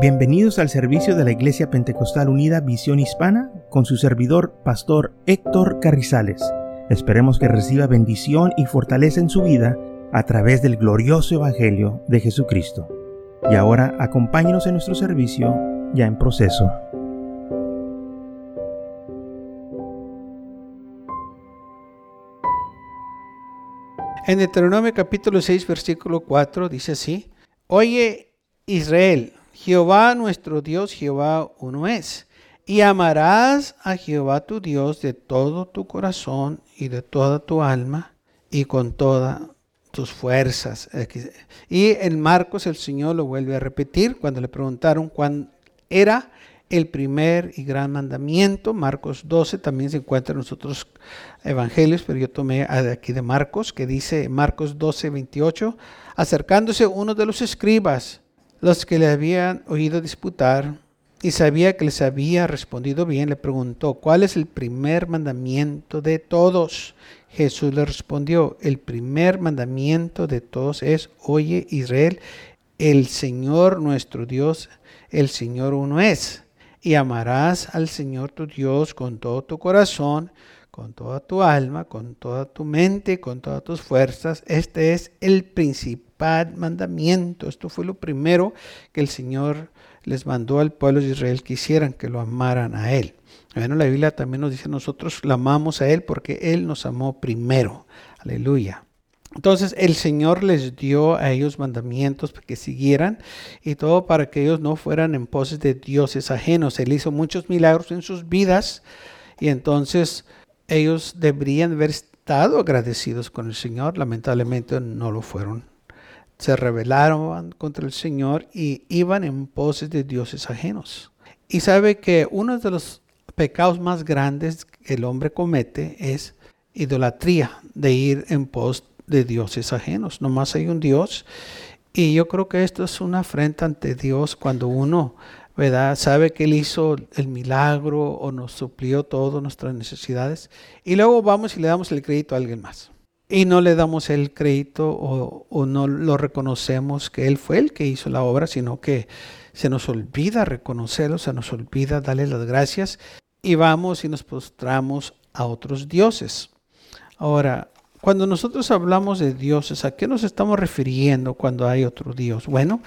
Bienvenidos al servicio de la Iglesia Pentecostal Unida Visión Hispana con su servidor, Pastor Héctor Carrizales. Esperemos que reciba bendición y fortaleza en su vida a través del glorioso Evangelio de Jesucristo. Y ahora acompáñenos en nuestro servicio ya en proceso. En Deuteronomio capítulo 6, versículo 4 dice así, Oye Israel, Jehová nuestro Dios, Jehová uno es. Y amarás a Jehová tu Dios de todo tu corazón y de toda tu alma y con todas tus fuerzas. Y en Marcos el Señor lo vuelve a repetir cuando le preguntaron cuán era el primer y gran mandamiento. Marcos 12 también se encuentra en los otros evangelios, pero yo tomé aquí de Marcos, que dice Marcos 12, 28, acercándose uno de los escribas, los que le habían oído disputar y sabía que les había respondido bien, le preguntó, ¿cuál es el primer mandamiento de todos? Jesús le respondió, el primer mandamiento de todos es, oye Israel, el Señor nuestro Dios, el Señor uno es, y amarás al Señor tu Dios con todo tu corazón, con toda tu alma, con toda tu mente, con todas tus fuerzas. Este es el principal mandamiento. Esto fue lo primero que el Señor les mandó al pueblo de Israel que hicieran, que lo amaran a Él. Bueno, la Biblia también nos dice nosotros lo amamos a Él porque Él nos amó primero. Aleluya. Entonces el Señor les dio a ellos mandamientos para que siguieran y todo para que ellos no fueran en poses de dioses ajenos. Él hizo muchos milagros en sus vidas y entonces ellos deberían haber estado agradecidos con el Señor, lamentablemente no lo fueron. Se rebelaron contra el Señor y iban en poses de dioses ajenos. Y sabe que uno de los pecados más grandes que el hombre comete es idolatría, de ir en pos de dioses ajenos. Nomás hay un Dios. Y yo creo que esto es una afrenta ante Dios cuando uno ¿verdad? Sabe que Él hizo el milagro o nos suplió todas nuestras necesidades y luego vamos y le damos el crédito a alguien más. Y no le damos el crédito o, no lo reconocemos que Él fue el que hizo la obra, sino que se nos olvida reconocerlo, se nos olvida darle las gracias y vamos y nos postramos a otros dioses. Ahora, cuando nosotros hablamos de dioses, ¿a qué nos estamos refiriendo cuando hay otro Dios? Bueno,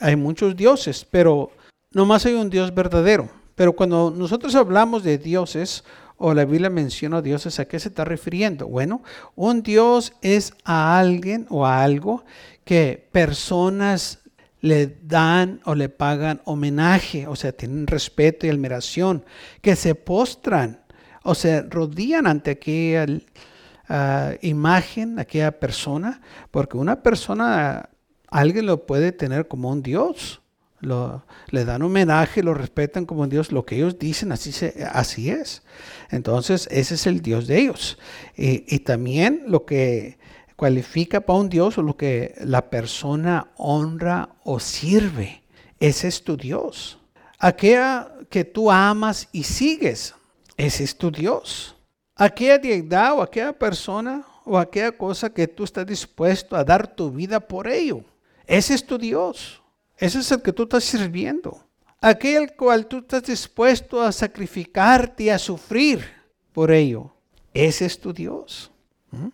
hay muchos dioses, pero nomás hay un Dios verdadero. Pero cuando nosotros hablamos de dioses, o la Biblia menciona dioses, ¿a qué se está refiriendo? Bueno, un Dios es a alguien o a algo que personas le dan o le pagan homenaje, o sea, tienen respeto y admiración, que se postran o se rodillan ante aquella uh, imagen, aquella persona, porque una persona, alguien lo puede tener como un Dios. Lo, le dan homenaje, lo respetan como Dios, lo que ellos dicen, así, se, así es. Entonces, ese es el Dios de ellos. Y, también lo que cualifica para un Dios o lo que la persona honra o sirve, ese es tu Dios. Aquella que tú amas y sigues, ese es tu Dios aquella deidad o aquella persona o aquella cosa que tú estás dispuesto a dar tu vida por ello. Ese es tu Dios. Ese es el que tú estás sirviendo. Aquel cual tú estás dispuesto a sacrificarte y a sufrir por ello. Ese es tu Dios. ¿Mm?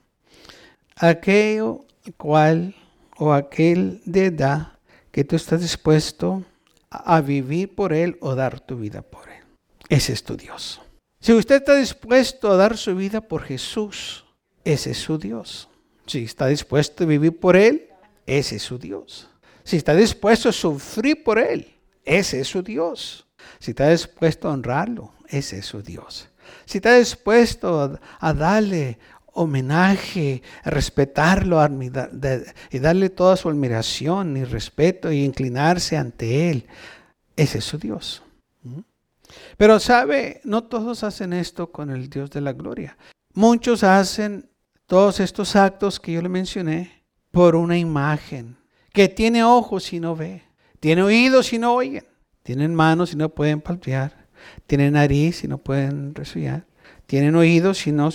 Aquello cual o aquel deidad que tú estás dispuesto a vivir por él o dar tu vida por él. Ese es tu Dios. Si usted está dispuesto a dar su vida por Jesús, ese es su Dios. Si está dispuesto a vivir por Él, ese es su Dios. Si está dispuesto a sufrir por Él, ese es su Dios. Si está dispuesto a honrarlo, ese es su Dios. Si está dispuesto a, darle homenaje, a respetarlo y darle toda su admiración y respeto y inclinarse ante Él, ese es su Dios. ¿Mm? Pero sabe, no todos hacen esto con el Dios de la gloria. Muchos hacen todos estos actos que yo le mencioné por una imagen, que tiene ojos y no ve, tiene oídos y no oyen, tienen manos y no pueden palpear, tienen nariz y no pueden respirar, tienen oídos y no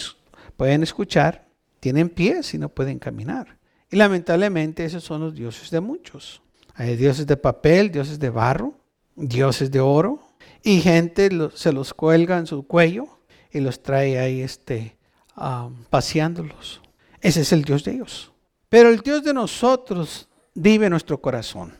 pueden escuchar, tienen pies y no pueden caminar. Y lamentablemente esos son los dioses de muchos. Hay dioses de papel, dioses de barro, dioses de oro. Y gente se los cuelga en su cuello y los trae ahí este, paseándolos. Ese es el Dios de ellos. Pero el Dios de nosotros vive nuestro corazón.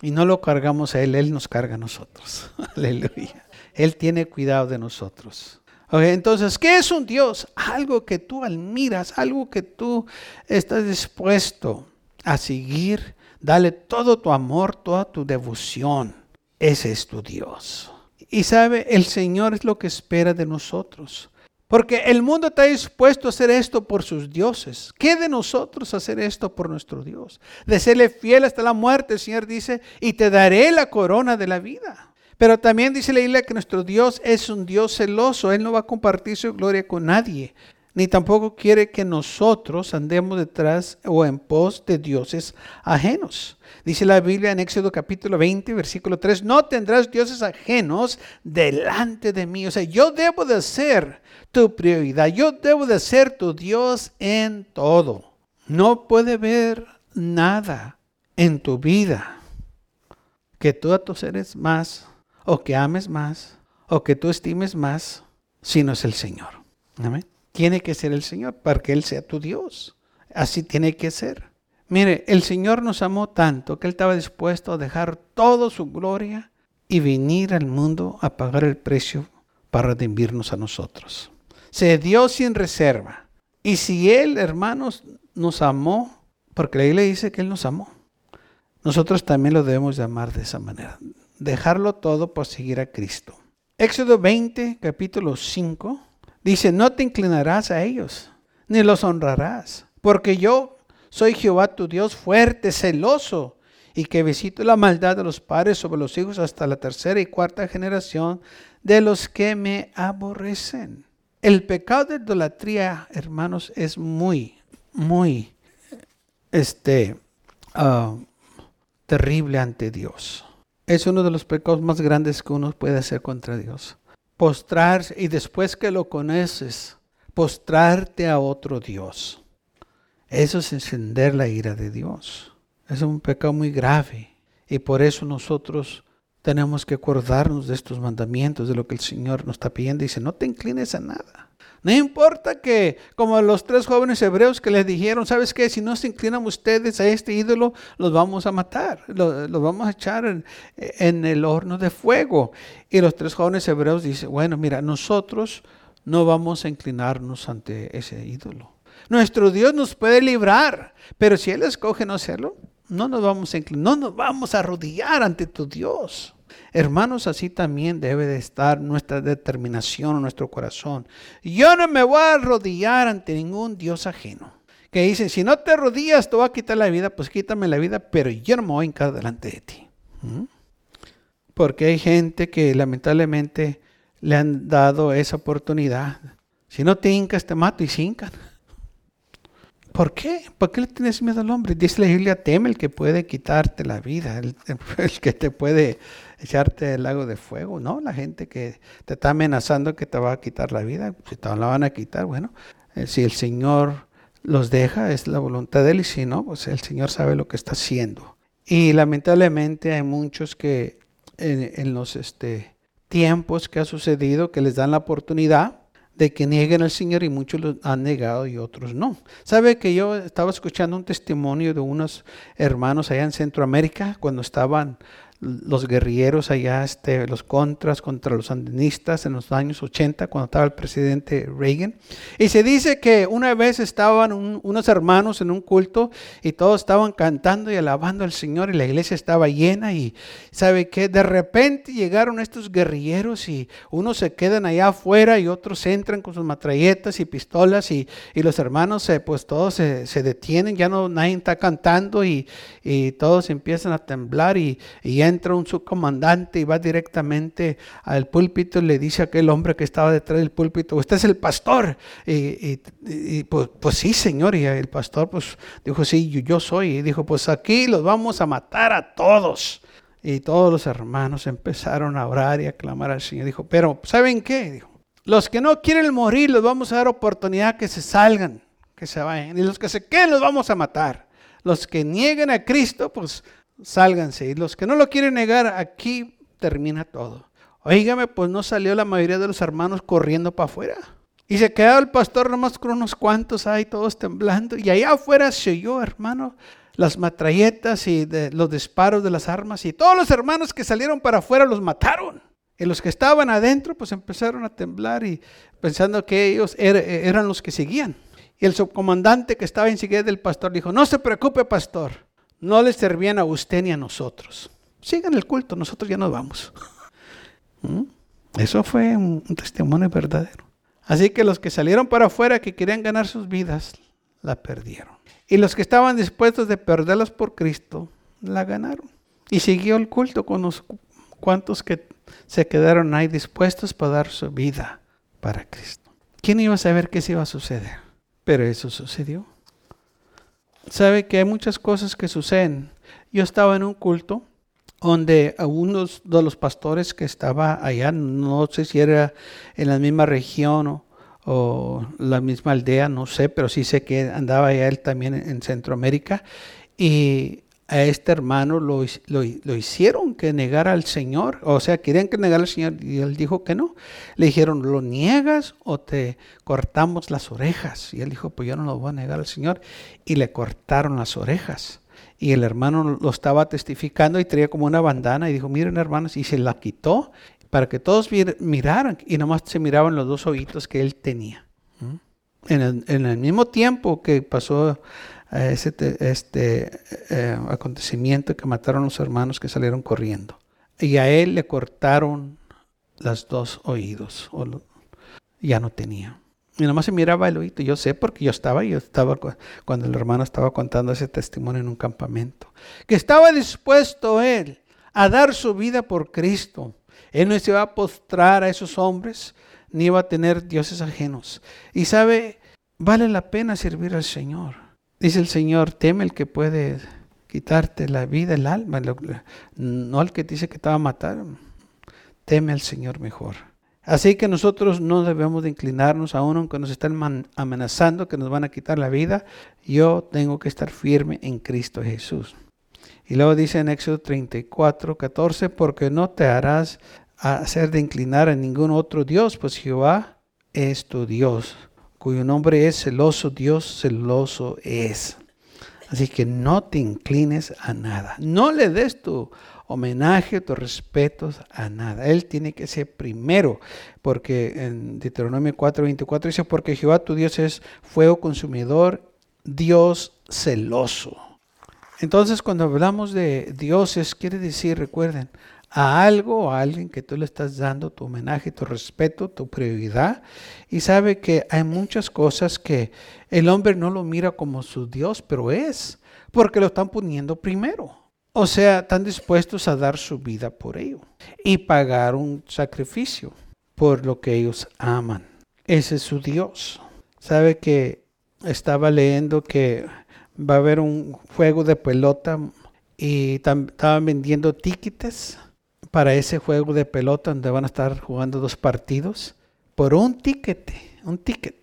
Y no lo cargamos a Él, Él nos carga a nosotros. Aleluya. Él tiene cuidado de nosotros. entonces, ¿qué es un Dios? Algo que tú admiras, algo que tú estás dispuesto a seguir. Dale todo tu amor, toda tu devoción. Ese es tu Dios. Y sabe, el Señor es lo que espera de nosotros. Porque el mundo está dispuesto a hacer esto por sus dioses. ¿Qué de nosotros hacer esto por nuestro Dios? De serle fiel hasta la muerte, el Señor dice, y te daré la corona de la vida. Pero también dice la Biblia que nuestro Dios es un Dios celoso. Él no va a compartir su gloria con nadie. Ni tampoco quiere que nosotros andemos detrás o en pos de dioses ajenos. Dice la Biblia en Éxodo capítulo 20, versículo 3, no tendrás dioses ajenos delante de mí. O sea, yo debo de ser tu prioridad. Yo debo de ser tu Dios en todo. No puede haber nada en tu vida que tú a tus seres más, o que ames más, o que tú estimes más, si no es el Señor. Amén. Tiene que ser el Señor para que Él sea tu Dios. Así tiene que ser. Mire, el Señor nos amó tanto que Él estaba dispuesto a dejar toda su gloria y venir al mundo a pagar el precio para redimirnos a nosotros se dio sin reserva. Y si Él, hermanos, nos amó, porque la Biblia dice que Él nos amó, nosotros también lo debemos llamar de esa manera. Dejarlo todo por seguir a Cristo. Éxodo 20, capítulo 5, dice, no te inclinarás a ellos, ni los honrarás, porque yo soy Jehová tu Dios fuerte, celoso, y que visito la maldad de los padres sobre los hijos hasta la tercera y cuarta generación de los que me aborrecen. El pecado de idolatría, hermanos, es muy, muy este, ah, terrible ante Dios. Es uno de los pecados más grandes que uno puede hacer contra Dios. Postrarse y después que lo conoces, postrarte a otro Dios. Eso es encender la ira de Dios. Es un pecado muy grave. Y por eso nosotros tenemos que acordarnos de estos mandamientos, de lo que el Señor nos está pidiendo. Dice, no te inclines a nada. No importa que, como los tres jóvenes hebreos que les dijeron, ¿sabes qué? Si no se inclinan ustedes a este ídolo, los vamos a matar, los, vamos a echar en, el horno de fuego. Y los tres jóvenes hebreos dicen, bueno, mira, nosotros no vamos a inclinarnos ante ese ídolo. Nuestro Dios nos puede librar, pero si Él escoge no hacerlo, no nos vamos a inclinar, no nos vamos a arrodillar ante tu Dios. Hermanos, así también debe de estar nuestra determinación nuestro corazón. Yo no me voy a arrodillar ante ningún Dios ajeno. Que dice, si no te arrodillas, te voy a quitar la vida, pues quítame la vida, pero yo no me voy a hincar delante de ti. ¿Mm? Porque hay gente que lamentablemente le han dado esa oportunidad. Si no te hincas, te mato y se hincan. ¿Por qué? ¿Por qué le tienes miedo al hombre? Dice la Biblia, teme el que puede quitarte la vida, el, que te puede echarte el lago de fuego, ¿no? La gente que te está amenazando que te va a quitar la vida, si te la van a quitar, bueno, eh, si el Señor los deja, es la voluntad de Él, y si no, pues el Señor sabe lo que está haciendo. Y lamentablemente hay muchos que en, en los este, tiempos que ha sucedido, que les dan la oportunidad, de que nieguen al Señor y muchos lo han negado y otros no. ¿Sabe que yo estaba escuchando un testimonio de unos hermanos allá en Centroamérica cuando estaban los guerrilleros allá, este, los contras contra los sandinistas en los años 80, cuando estaba el presidente Reagan. Y se dice que una vez estaban unos hermanos en un culto y todos estaban cantando y alabando al Señor y la iglesia estaba llena y sabe que de repente llegaron estos guerrilleros y unos se quedan allá afuera y otros entran con sus matralletas y pistolas y, y los hermanos pues todos se, se, detienen, ya no nadie está cantando y, y todos empiezan a temblar y, y entra un subcomandante y va directamente al púlpito y le dice a aquel hombre que estaba detrás del púlpito, usted es el pastor. Y, pues, pues, sí, señor. Y el pastor pues dijo, sí, yo, soy. Y dijo, pues aquí los vamos a matar a todos. Y todos los hermanos empezaron a orar y a clamar al Señor. Dijo, pero ¿saben qué? Dijo, los que no quieren morir los vamos a dar oportunidad que se salgan, que se vayan. Y los que se queden los vamos a matar. Los que nieguen a Cristo, pues sálganse. Y los que no lo quieren negar, aquí termina todo. Oígame, pues no salió la mayoría de los hermanos corriendo para afuera. Y se quedó el pastor nomás con unos cuantos ahí, todos temblando. Y allá afuera se oyó, hermano, las matralletas y los disparos de las armas. Y todos los hermanos que salieron para afuera los mataron. Y los que estaban adentro, pues empezaron a temblar y pensando que ellos eran los que seguían. Y el subcomandante que estaba enseguida del pastor dijo, no se preocupe, pastor, no le servían a usted ni a nosotros. Sigan el culto, nosotros ya nos vamos. ¿Mm? Eso fue un, testimonio verdadero. Así que los que salieron para afuera que querían ganar sus vidas, la perdieron. Y los que estaban dispuestos de perderlas por Cristo, la ganaron. Y siguió el culto con los cuantos que se quedaron ahí dispuestos para dar su vida para Cristo. ¿Quién iba a saber qué se iba a suceder? Pero eso sucedió. Sabe que hay muchas cosas que suceden. Yo estaba en un culto donde uno de los pastores que estaba allá, no sé si era en la misma región o, la misma aldea, no sé, pero sí sé que andaba allá él también en Centroamérica. Y a este hermano lo, lo, hicieron que negara al Señor. O sea, querían que negara al Señor y él dijo que no. Le dijeron, ¿lo niegas o te cortamos las orejas? Y él dijo, pues yo no lo voy a negar al Señor. Y le cortaron las orejas. Y el hermano lo estaba testificando y traía como una bandana y dijo, miren hermanos, y se la quitó para que todos miraran. Y nomás se miraban los dos ojitos que él tenía. ¿Mm? En el mismo tiempo que pasó ese este eh, acontecimiento que mataron a los hermanos que salieron corriendo. Y a él le cortaron los dos oídos, ya no tenía. Y nomás se miraba el oído. Yo sé porque yo estaba, yo estaba cuando el hermano estaba contando ese testimonio en un campamento. Que estaba dispuesto él a dar su vida por Cristo. Él no se iba a postrar a esos hombres, ni iba a tener dioses ajenos. Y sabe, vale la pena servir al Señor. Dice el Señor, teme el que puede quitarte la vida, el alma, no el que dice que te va a matar. Teme al Señor mejor. Así que nosotros no debemos de inclinarnos aún aunque nos están amenazando que nos van a quitar la vida. Yo tengo que estar firme en Cristo Jesús. Y luego dice en Éxodo 34, 14, porque no te harás hacer de inclinar a ningún otro Dios, pues Jehová es tu Dios cuyo nombre es celoso, Dios celoso es. Así que no te inclines a nada. No le des tu homenaje, tus respetos a nada. Él tiene que ser primero, porque en Deuteronomio 4:24 dice, porque Jehová tu Dios es fuego consumidor, Dios celoso. Entonces cuando hablamos de dioses, quiere decir, recuerden, a algo a alguien que tú le estás dando tu homenaje, tu respeto, tu prioridad. Y sabe que hay muchas cosas que el hombre no lo mira como su Dios, pero es, porque lo están poniendo primero. O sea, están dispuestos a dar su vida por ello y pagar un sacrificio por lo que ellos aman. Ese es su Dios. Sabe que estaba leyendo que va a haber un juego de pelota y estaban vendiendo tickets para ese juego de pelota donde van a estar jugando dos partidos por un ticket, un ticket.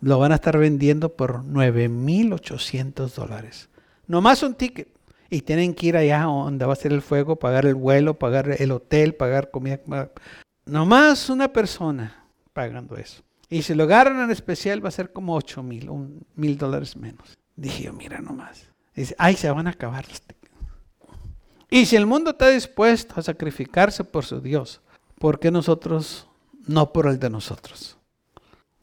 Lo van a estar vendiendo por 9.800 dólares. Nomás un ticket. Y tienen que ir allá donde va a ser el fuego, pagar el vuelo, pagar el hotel, pagar comida. Nomás una persona pagando eso. Y si lo agarran en especial va a ser como 8 mil, mil dólares menos. Dije yo, mira nomás. Dice, ay, se van a acabar los tickets. Y si el mundo está dispuesto a sacrificarse por su Dios, ¿por qué nosotros no por el de nosotros?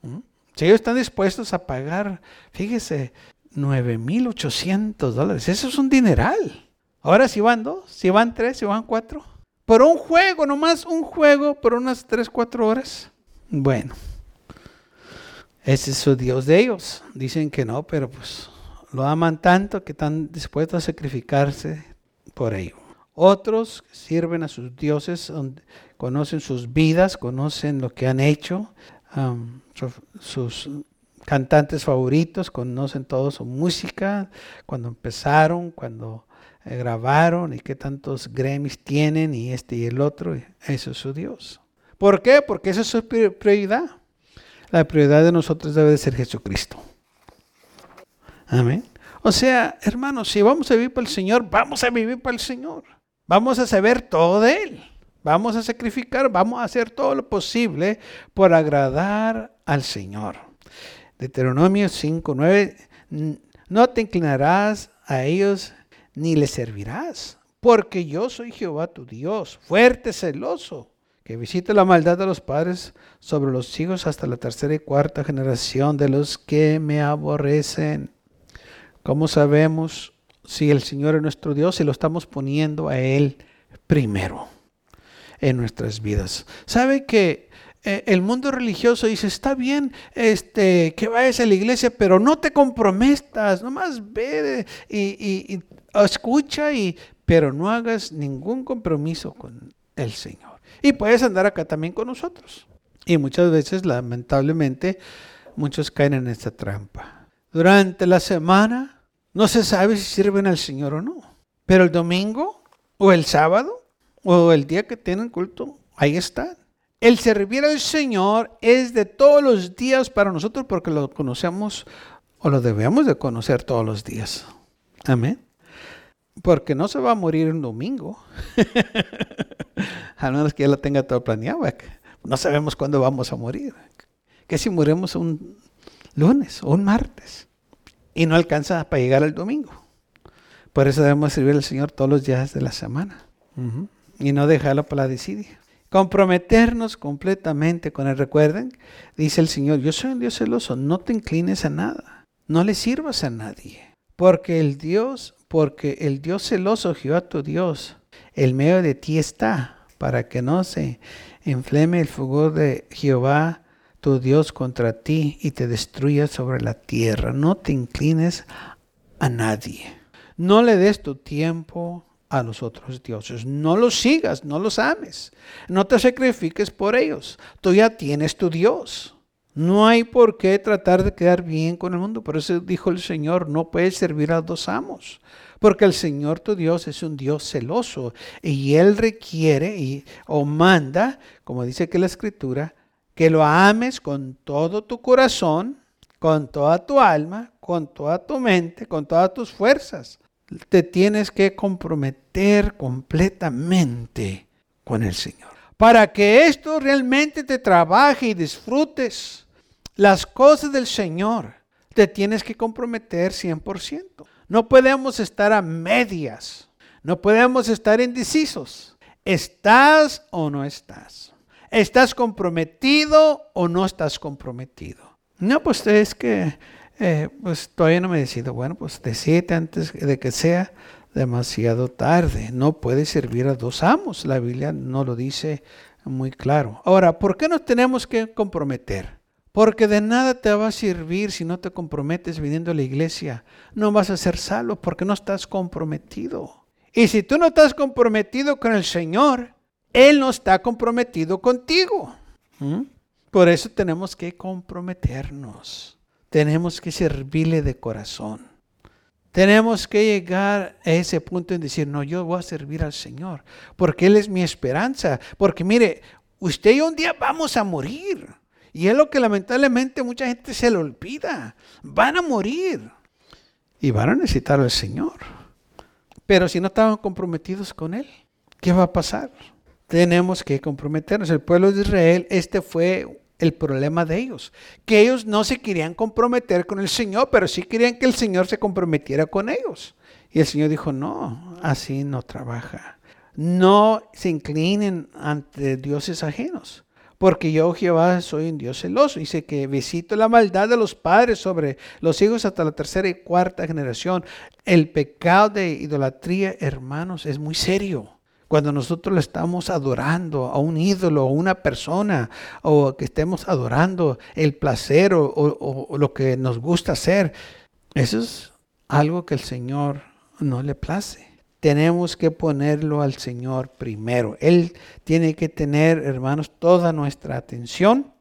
¿Mm? Si ellos están dispuestos a pagar, fíjese, 9.800 dólares, eso es un dineral. Ahora si van dos, si van tres, si van cuatro. Por un juego, nomás un juego, por unas tres, cuatro horas. Bueno, ese es su Dios de ellos. Dicen que no, pero pues lo aman tanto que están dispuestos a sacrificarse por ello. Otros sirven a sus dioses, conocen sus vidas, conocen lo que han hecho, sus cantantes favoritos, conocen toda su música, cuando empezaron, cuando eh, grabaron y qué tantos Grammys tienen y este y el otro. Eso es su Dios. ¿Por qué? Porque esa es su prioridad. La prioridad de nosotros debe de ser Jesucristo. Amén. O sea, hermanos, si vamos a vivir para el Señor, vamos a vivir para el Señor. Vamos a saber todo de Él. Vamos a sacrificar, vamos a hacer todo lo posible por agradar al Señor. Deuteronomio 5, 9, no te inclinarás a ellos ni les servirás, porque yo soy Jehová tu Dios, fuerte, celoso, que visite la maldad de los padres sobre los hijos hasta la tercera y cuarta generación de los que me aborrecen. ¿Cómo sabemos si el Señor es nuestro Dios y lo estamos poniendo a Él primero en nuestras vidas? ¿Sabe que eh, el mundo religioso dice, está bien este, que vayas a la iglesia, pero no te comprometas, nomás ve y, y escucha, y, pero no hagas ningún compromiso con el Señor. Y puedes andar acá también con nosotros. Y muchas veces, lamentablemente, muchos caen en esta trampa. Durante la semana no se sabe si sirven al Señor o no. Pero el domingo o el sábado o el día que tienen culto, ahí están. El servir al Señor es de todos los días para nosotros porque lo conocemos o lo debemos de conocer todos los días. Amén. Porque no se va a morir un domingo. a menos que ya lo tenga todo planeado. No sabemos cuándo vamos a morir. Que si morimos un lunes o un martes y no alcanza para llegar al domingo. Por eso debemos servir al Señor todos los días de la semana y no dejarlo para la desidia. Comprometernos completamente con Él. Recuerden, dice el Señor, yo soy un Dios celoso, no te inclines a nada, no le sirvas a nadie. Porque el Dios, porque el Dios celoso, Jehová tu Dios, el medio de ti está, para que no se inflame el fuego de Jehová tu Dios contra ti y te destruya sobre la tierra. No te inclines a nadie. No le des tu tiempo a los otros dioses. No los sigas, no los ames. No te sacrifiques por ellos. Tú ya tienes tu Dios. No hay por qué tratar de quedar bien con el mundo. Por eso dijo el Señor, no puedes servir a dos amos. Porque el Señor tu Dios es un Dios celoso y Él requiere y, o manda, como dice que la Escritura, que lo ames con todo tu corazón, con toda tu alma, con toda tu mente, con todas tus fuerzas. Te tienes que comprometer completamente con el Señor. Para que esto realmente te trabaje y disfrutes las cosas del Señor, te tienes que comprometer 100%. No podemos estar a medias. No podemos estar indecisos. ¿Estás o no estás? ¿Estás comprometido o no estás comprometido? No, pues es que eh, pues todavía no me decido. Bueno, pues decídete antes de que sea demasiado tarde. No puedes servir a dos amos. La Biblia no lo dice muy claro. Ahora, ¿por qué nos tenemos que comprometer? Porque de nada te va a servir si no te comprometes viniendo a la iglesia. No vas a ser salvo porque no estás comprometido. Y si tú no estás comprometido con el Señor, Él no está comprometido contigo. ¿Mm? Por eso tenemos que comprometernos. Tenemos que servirle de corazón. Tenemos que llegar a ese punto en decir, no, yo voy a servir al Señor, porque Él es mi esperanza. Porque mire, usted y un día vamos a morir. Y es lo que lamentablemente mucha gente se le olvida. Van a morir y van a necesitar al Señor. Pero si no estaban comprometidos con Él, ¿qué va a pasar? Tenemos que comprometernos. El pueblo de Israel, este fue el problema de ellos, que ellos no se querían comprometer con el Señor, pero sí querían que el Señor se comprometiera con ellos. Y el Señor dijo, no, así no trabaja. No se inclinen ante dioses ajenos porque yo Jehová soy un Dios celoso. Dice que visito la maldad de los padres sobre los hijos hasta la tercera y cuarta generación. El pecado de idolatría, hermanos, es muy serio. Cuando nosotros le estamos adorando a un ídolo, a una persona, o que estemos adorando el placer o, lo que nos gusta hacer, eso es algo que el Señor no le place tenemos que ponerlo al Señor primero. Él tiene que tener, hermanos, toda nuestra atención.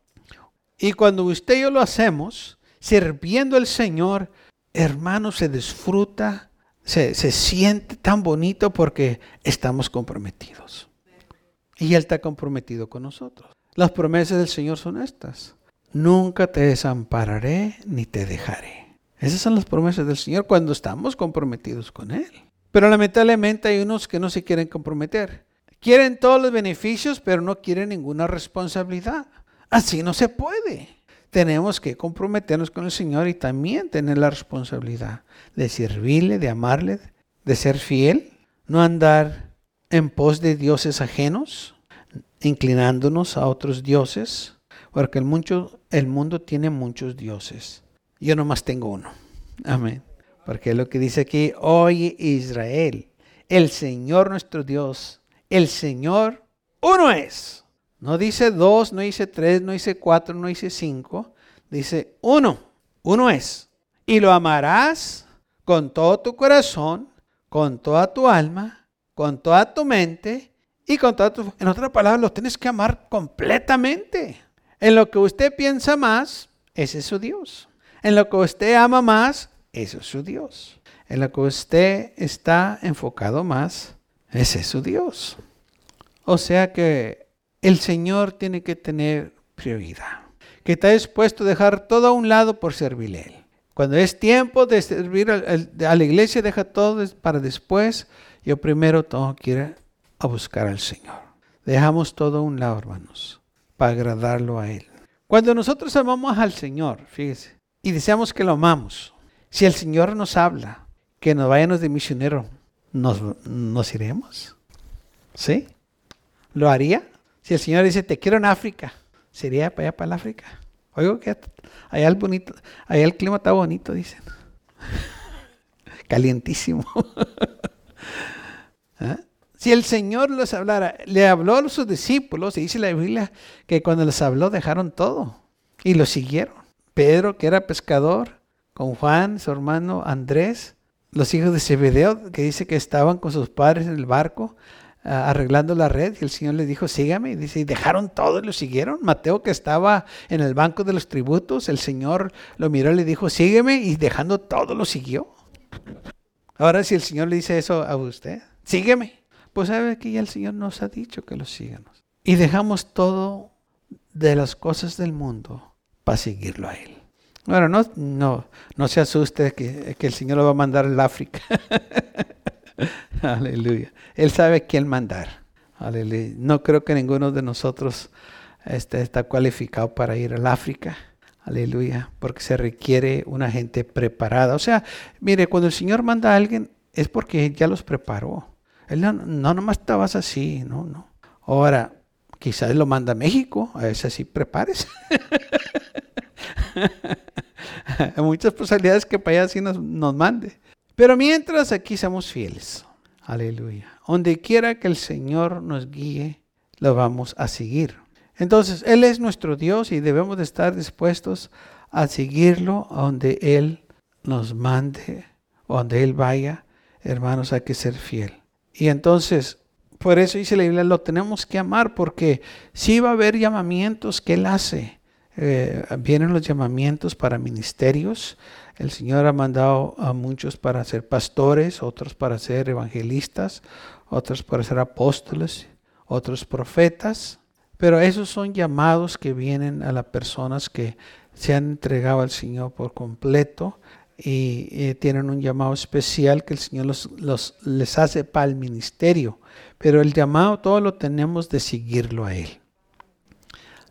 Y cuando usted y yo lo hacemos, sirviendo al Señor, hermanos, se disfruta, se, se siente tan bonito porque estamos comprometidos. Y Él está comprometido con nosotros. Las promesas del Señor son estas. Nunca te desampararé ni te dejaré. Esas son las promesas del Señor cuando estamos comprometidos con Él. Pero lamentablemente hay unos que no se quieren comprometer. Quieren todos los beneficios, pero no quieren ninguna responsabilidad. Así no se puede. Tenemos que comprometernos con el Señor y también tener la responsabilidad de servirle, de amarle, de ser fiel, no andar en pos de dioses ajenos, inclinándonos a otros dioses, porque el mundo, tiene muchos dioses. Yo nomás tengo uno. Amén. Porque lo que dice aquí, oye Israel, el Señor nuestro Dios, el Señor uno es. No dice dos, no dice tres, no dice cuatro, no dice cinco. Dice uno, uno es. Y lo amarás con todo tu corazón, con toda tu alma, con toda tu mente y con toda tu... En otras palabras, lo tienes que amar completamente. En lo que usted piensa más, ese es su Dios. En lo que usted ama más, ese es su Dios. En lo que usted está enfocado más, ese es su Dios. O sea que el Señor tiene que tener prioridad. Que está dispuesto a dejar todo a un lado por servirle a Él. Cuando es tiempo de servir a la iglesia, deja todo para después. Yo primero tengo que ir a buscar al Señor. Dejamos todo a un lado, hermanos, para agradarlo a Él. Cuando nosotros amamos al Señor, fíjese, y deseamos que lo amamos, si el Señor nos habla, que nos vayamos de misionero, ¿nos, nos iremos? ¿Sí? ¿Lo haría? Si el Señor dice, te quiero en África, ¿sería para allá, para el África? Oigo que allá el, bonito, allá el clima está bonito, dicen. Calientísimo. ¿Ah? Si el Señor les hablara, le habló a sus discípulos, y dice la Biblia que cuando les habló dejaron todo y lo siguieron. Pedro, que era pescador, con Juan, su hermano Andrés, los hijos de Zebedeo, que dice que estaban con sus padres en el barco, arreglando la red y el Señor le dijo, sígame. Y dice, y dejaron todo y lo siguieron. Mateo que estaba en el banco de los tributos, el Señor lo miró y le dijo, sígueme y dejando todo lo siguió. Ahora si el Señor le dice eso a usted, sígueme. Pues sabe que ya el Señor nos ha dicho que lo sigamos. Y dejamos todo de las cosas del mundo para seguirlo a Él. Bueno, no, no, no se asuste que, que el Señor lo va a mandar al África. Aleluya. Él sabe quién mandar. Aleluya. No creo que ninguno de nosotros este, está cualificado para ir al África. Aleluya. Porque se requiere una gente preparada. O sea, mire, cuando el Señor manda a alguien es porque ya los preparó. Él no, no nomás estabas así, no, no. Ahora, quizás lo manda a México, a ese sí prepárese. Hay muchas posibilidades que para allá sí nos, nos mande. Pero mientras aquí somos fieles. Aleluya. Donde quiera que el Señor nos guíe, lo vamos a seguir. Entonces, Él es nuestro Dios y debemos de estar dispuestos a seguirlo donde Él nos mande, donde Él vaya. Hermanos, hay que ser fiel. Y entonces, por eso dice la Biblia, lo tenemos que amar, porque si va a haber llamamientos que Él hace. Eh, vienen los llamamientos para ministerios, el Señor ha mandado a muchos para ser pastores, otros para ser evangelistas, otros para ser apóstoles, otros profetas. Pero esos son llamados que vienen a las personas que se han entregado al Señor por completo y, eh, tienen un llamado especial que el Señor les hace para el ministerio. Pero el llamado todo lo tenemos de seguirlo a Él.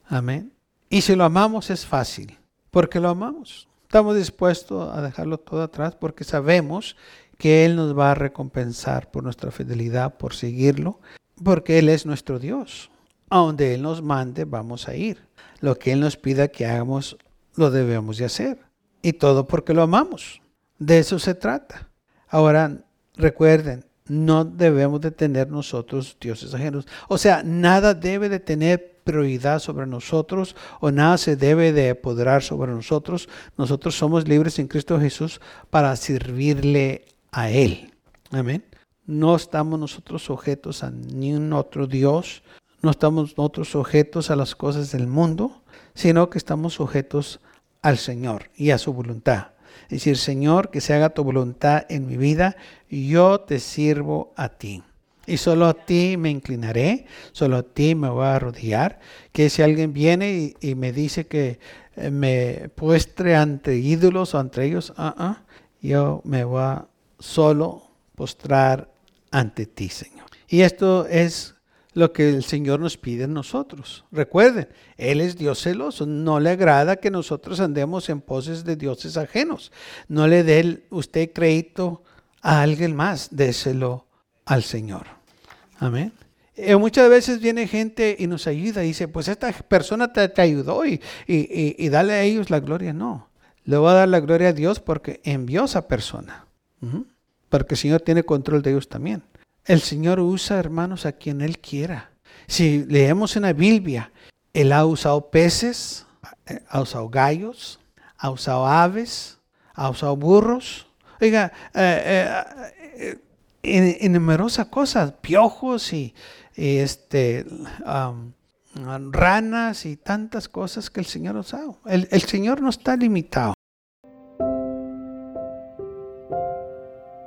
Amén. Y si lo amamos es fácil, porque lo amamos. Estamos dispuestos a dejarlo todo atrás porque sabemos que Él nos va a recompensar por nuestra fidelidad, por seguirlo, porque Él es nuestro Dios. A donde Él nos mande, vamos a ir. Lo que Él nos pida que hagamos, lo debemos de hacer. Y todo porque lo amamos. De eso se trata. Ahora, recuerden, no debemos de tener nosotros dioses ajenos. O sea, nada debe de tener prioridad sobre nosotros o nada se debe de apoderar sobre nosotros. Nosotros somos libres en Cristo Jesús para servirle a Él. Amén. No estamos nosotros sujetos a ningún otro Dios, no estamos nosotros sujetos a las cosas del mundo, sino que estamos sujetos al Señor y a su voluntad. Es decir, Señor, que se haga tu voluntad en mi vida, yo te sirvo a ti. Y solo a ti me inclinaré, solo a ti me voy a arrodillar. Que si alguien viene y, me dice que eh, me puestre ante ídolos o ante ellos, ah, ah, yo me voy a solo postrar ante ti, Señor. Y esto es lo que el Señor nos pide en nosotros. Recuerden, Él es Dios celoso. No le agrada que nosotros andemos en poses de dioses ajenos. No le dé usted crédito a alguien más. Déselo al Señor. Amén. Eh, muchas veces viene gente y nos ayuda y dice, pues esta persona te, ayudó y, y, dale a ellos la gloria. No, le voy a dar la gloria a Dios porque envió a esa persona. Porque el Señor tiene control de ellos también. El Señor usa, hermanos, a quien Él quiera. Si leemos en la Biblia, Él ha usado peces, ha usado gallos, ha usado aves, ha usado burros. Oiga, eh, eh, en, numerosas cosas, piojos y, este, ranas y tantas cosas que el Señor ha usado. El, el Señor no está limitado.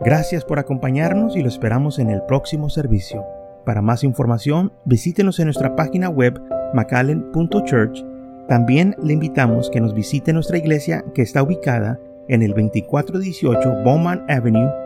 Gracias por acompañarnos y lo esperamos en el próximo servicio. Para más información, visítenos en nuestra página web macallen.church. También le invitamos que nos visite nuestra iglesia que está ubicada en el 2418 Bowman Avenue